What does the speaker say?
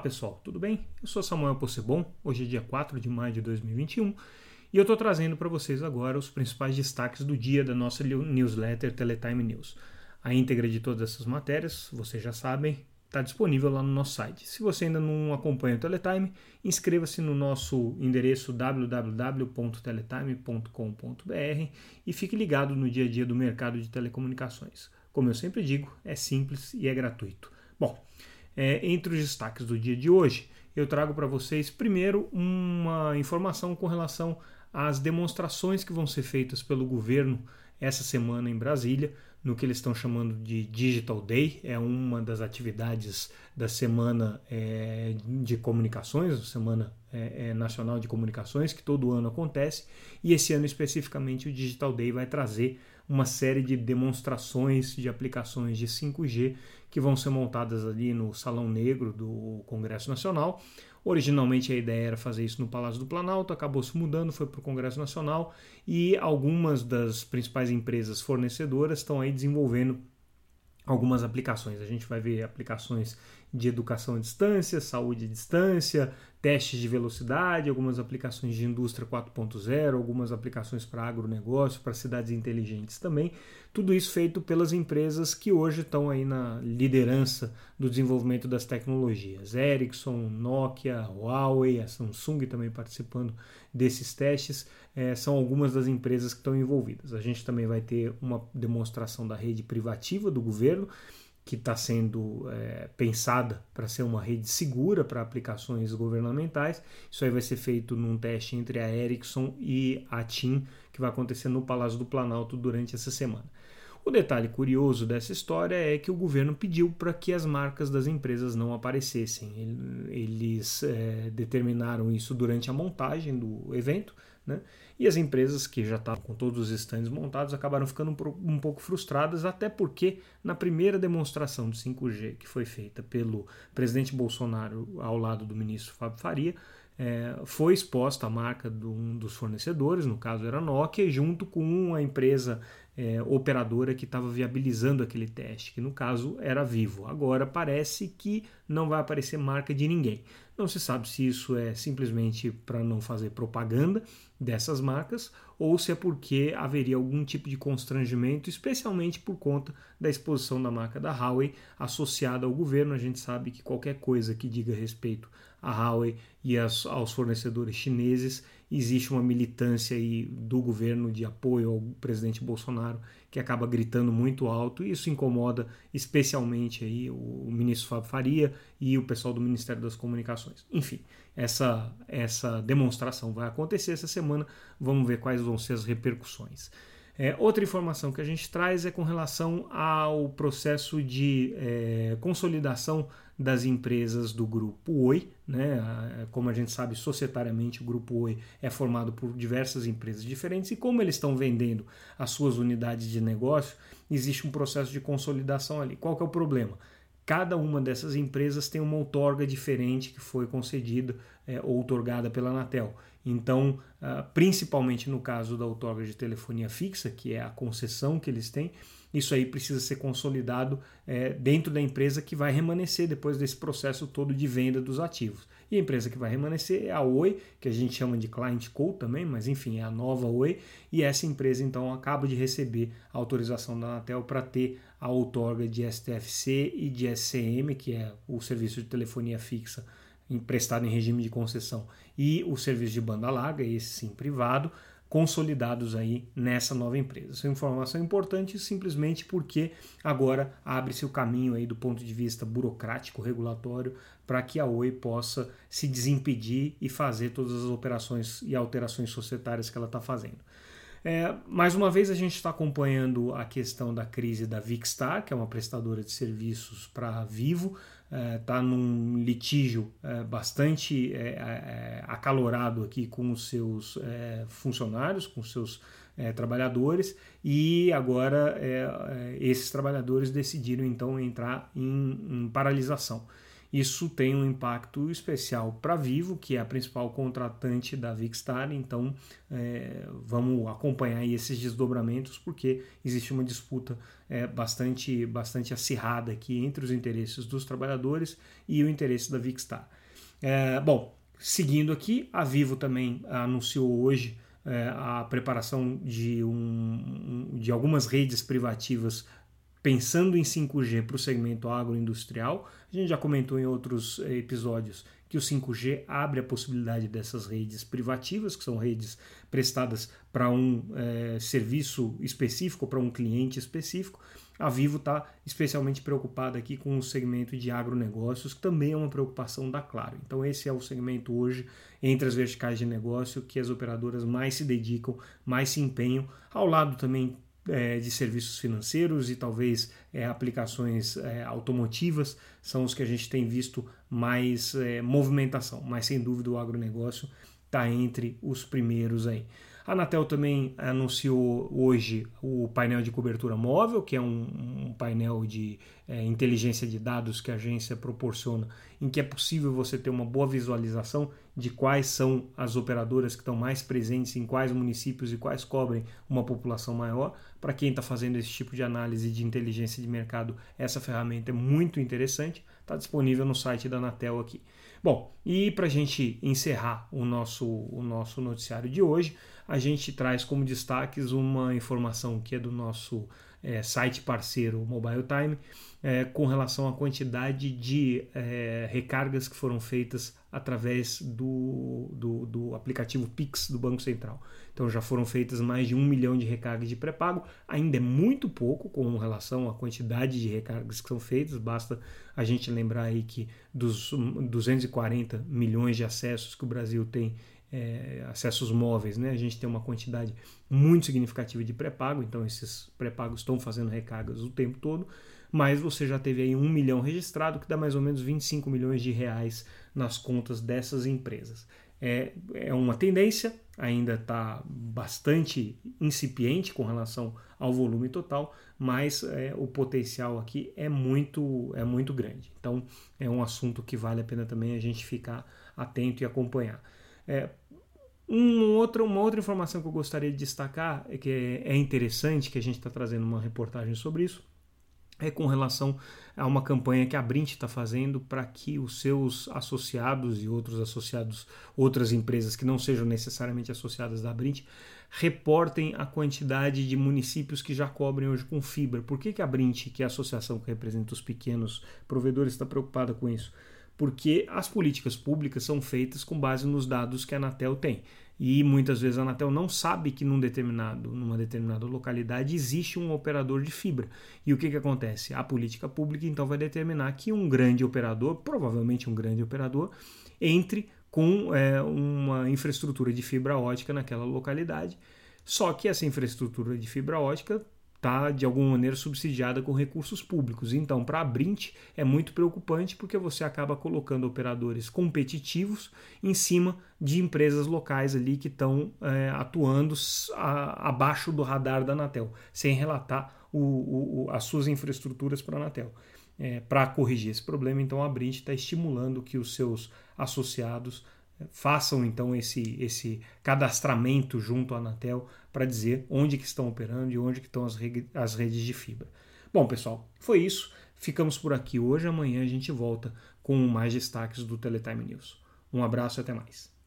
pessoal, tudo bem? Eu sou Samuel Possebon, hoje é dia 4 de maio de 2021 e eu estou trazendo para vocês agora os principais destaques do dia da nossa newsletter Teletime News. A íntegra de todas essas matérias, vocês já sabem, está disponível lá no nosso site. Se você ainda não acompanha o Teletime, inscreva-se no nosso endereço www.teletime.com.br e fique ligado no dia a dia do mercado de telecomunicações. Como eu sempre digo, é simples e é gratuito. Bom, é, entre os destaques do dia de hoje, eu trago para vocês primeiro uma informação com relação às demonstrações que vão ser feitas pelo governo essa semana em Brasília, no que eles estão chamando de Digital Day, é uma das atividades da Semana é, de Comunicações, Semana é, é, Nacional de Comunicações, que todo ano acontece, e esse ano especificamente o Digital Day vai trazer uma série de demonstrações de aplicações de 5G que vão ser montadas ali no Salão Negro do Congresso Nacional. Originalmente a ideia era fazer isso no Palácio do Planalto, acabou se mudando, foi para o Congresso Nacional e algumas das principais empresas fornecedoras estão aí desenvolvendo algumas aplicações. A gente vai ver aplicações de educação à distância, saúde à distância, testes de velocidade, algumas aplicações de indústria 4.0, algumas aplicações para agronegócio, para cidades inteligentes também. Tudo isso feito pelas empresas que hoje estão aí na liderança do desenvolvimento das tecnologias. Ericsson, Nokia, Huawei, a Samsung também participando desses testes, é, são algumas das empresas que estão envolvidas. A gente também vai ter uma demonstração da rede privativa do governo que está sendo é, pensada para ser uma rede segura para aplicações governamentais. Isso aí vai ser feito num teste entre a Ericsson e a TIM, que vai acontecer no Palácio do Planalto durante essa semana. O detalhe curioso dessa história é que o governo pediu para que as marcas das empresas não aparecessem. Eles é, determinaram isso durante a montagem do evento né? E as empresas que já estavam com todos os estandes montados acabaram ficando um pouco frustradas, até porque na primeira demonstração de 5G que foi feita pelo presidente Bolsonaro ao lado do ministro Fábio Faria, é, foi exposta a marca de um dos fornecedores, no caso era a Nokia, junto com a empresa é, operadora que estava viabilizando aquele teste, que no caso era Vivo. Agora parece que não vai aparecer marca de ninguém. Não se sabe se isso é simplesmente para não fazer propaganda dessas marcas ou se é porque haveria algum tipo de constrangimento, especialmente por conta da exposição da marca da Huawei associada ao governo. A gente sabe que qualquer coisa que diga respeito à Huawei e aos fornecedores chineses existe uma militância aí do governo de apoio ao presidente Bolsonaro que acaba gritando muito alto e isso incomoda especialmente aí o ministro Fábio Faria e o pessoal do Ministério das Comunicações. Enfim, essa essa demonstração vai acontecer essa semana, vamos ver quais vão ser as repercussões. É, outra informação que a gente traz é com relação ao processo de é, consolidação das empresas do grupo Oi. Né? Como a gente sabe, societariamente o grupo Oi é formado por diversas empresas diferentes e como eles estão vendendo as suas unidades de negócio, existe um processo de consolidação ali. Qual que é o problema? Cada uma dessas empresas tem uma outorga diferente que foi concedida é, ou outorgada pela Anatel. Então, uh, principalmente no caso da outorga de telefonia fixa, que é a concessão que eles têm, isso aí precisa ser consolidado é, dentro da empresa que vai remanescer depois desse processo todo de venda dos ativos. E a empresa que vai remanescer é a Oi, que a gente chama de Client Co também, mas enfim, é a nova Oi, e essa empresa então acaba de receber a autorização da Anatel para ter a outorga de STFC e de SCM, que é o serviço de telefonia fixa emprestado em regime de concessão, e o serviço de banda larga, esse sim privado, consolidados aí nessa nova empresa. Essa informação é importante simplesmente porque agora abre-se o caminho aí do ponto de vista burocrático, regulatório, para que a Oi possa se desimpedir e fazer todas as operações e alterações societárias que ela está fazendo. É, mais uma vez a gente está acompanhando a questão da crise da Vicstar, que é uma prestadora de serviços para Vivo, está é, num litígio é, bastante é, acalorado aqui com os seus funcionários, com os seus trabalhadores, e agora esses trabalhadores decidiram então entrar em, em paralisação. Isso tem um impacto especial para Vivo, que é a principal contratante da Vicstar, então é, vamos acompanhar esses desdobramentos, porque existe uma disputa é, bastante, bastante acirrada aqui entre os interesses dos trabalhadores e o interesse da Vicstar. É, bom, seguindo aqui, a Vivo também anunciou hoje é, a preparação de, um, de algumas redes privativas pensando em 5G para o segmento agroindustrial. A gente já comentou em outros episódios que o 5G abre a possibilidade dessas redes privativas, que são redes prestadas para um é, serviço específico, para um cliente específico. A Vivo está especialmente preocupada aqui com o segmento de agronegócios, que também é uma preocupação da Claro. Então, esse é o segmento hoje, entre as verticais de negócio, que as operadoras mais se dedicam, mais se empenham, ao lado também é, de serviços financeiros e talvez é, aplicações é, automotivas são os que a gente tem visto mais é, movimentação, mas sem dúvida o agronegócio está entre os primeiros aí. A Anatel também anunciou hoje o painel de cobertura móvel, que é um, um painel de é, inteligência de dados que a agência proporciona, em que é possível você ter uma boa visualização de quais são as operadoras que estão mais presentes em quais municípios e quais cobrem uma população maior. Para quem está fazendo esse tipo de análise de inteligência de mercado, essa ferramenta é muito interessante. Está disponível no site da Anatel aqui. Bom, e para a gente encerrar o nosso, o nosso noticiário de hoje, a gente traz como destaques uma informação que é do nosso é, site parceiro Mobile Time, é, com relação à quantidade de é, recargas que foram feitas através do, do, do, aplicativo Pix do Banco Central. Então já foram feitas mais de um milhão de recargas de pré-pago, ainda é muito pouco com relação à quantidade de recargas que são feitas, basta a gente lembrar aí que dos 240 milhões de acessos que o Brasil tem é, acessos móveis, né? A gente tem uma quantidade muito significativa de pré-pago, então esses pré-pagos estão fazendo recargas o tempo todo, mas você já teve aí um milhão registrado, que dá mais ou menos 25 milhões de reais nas contas dessas empresas. É, é uma tendência, ainda está bastante incipiente com relação ao volume total, mas é, o potencial aqui é muito, é muito grande. Então é um assunto que vale a pena também a gente ficar atento e acompanhar. É, um outro, uma outra informação que eu gostaria de destacar, é que é interessante, que a gente está trazendo uma reportagem sobre isso, é com relação a uma campanha que a Brint está fazendo para que os seus associados e outros associados, outras empresas que não sejam necessariamente associadas da Brint, reportem a quantidade de municípios que já cobrem hoje com fibra. Por que, que a Brint, que é a associação que representa os pequenos provedores, está preocupada com isso? Porque as políticas públicas são feitas com base nos dados que a Anatel tem. E muitas vezes a Anatel não sabe que num determinado, numa determinada localidade existe um operador de fibra. E o que, que acontece? A política pública então vai determinar que um grande operador, provavelmente um grande operador, entre com é, uma infraestrutura de fibra ótica naquela localidade. Só que essa infraestrutura de fibra ótica está de alguma maneira subsidiada com recursos públicos. Então, para a Brint é muito preocupante porque você acaba colocando operadores competitivos em cima de empresas locais ali que estão é, atuando a, abaixo do radar da Anatel, sem relatar o, o, as suas infraestruturas para a Anatel. É, para corrigir esse problema, então a Brint está estimulando que os seus associados façam então esse, esse cadastramento junto à Anatel para dizer onde que estão operando e onde que estão as, as redes de fibra. Bom, pessoal, foi isso. Ficamos por aqui hoje. Amanhã a gente volta com mais destaques do Teletime News. Um abraço e até mais.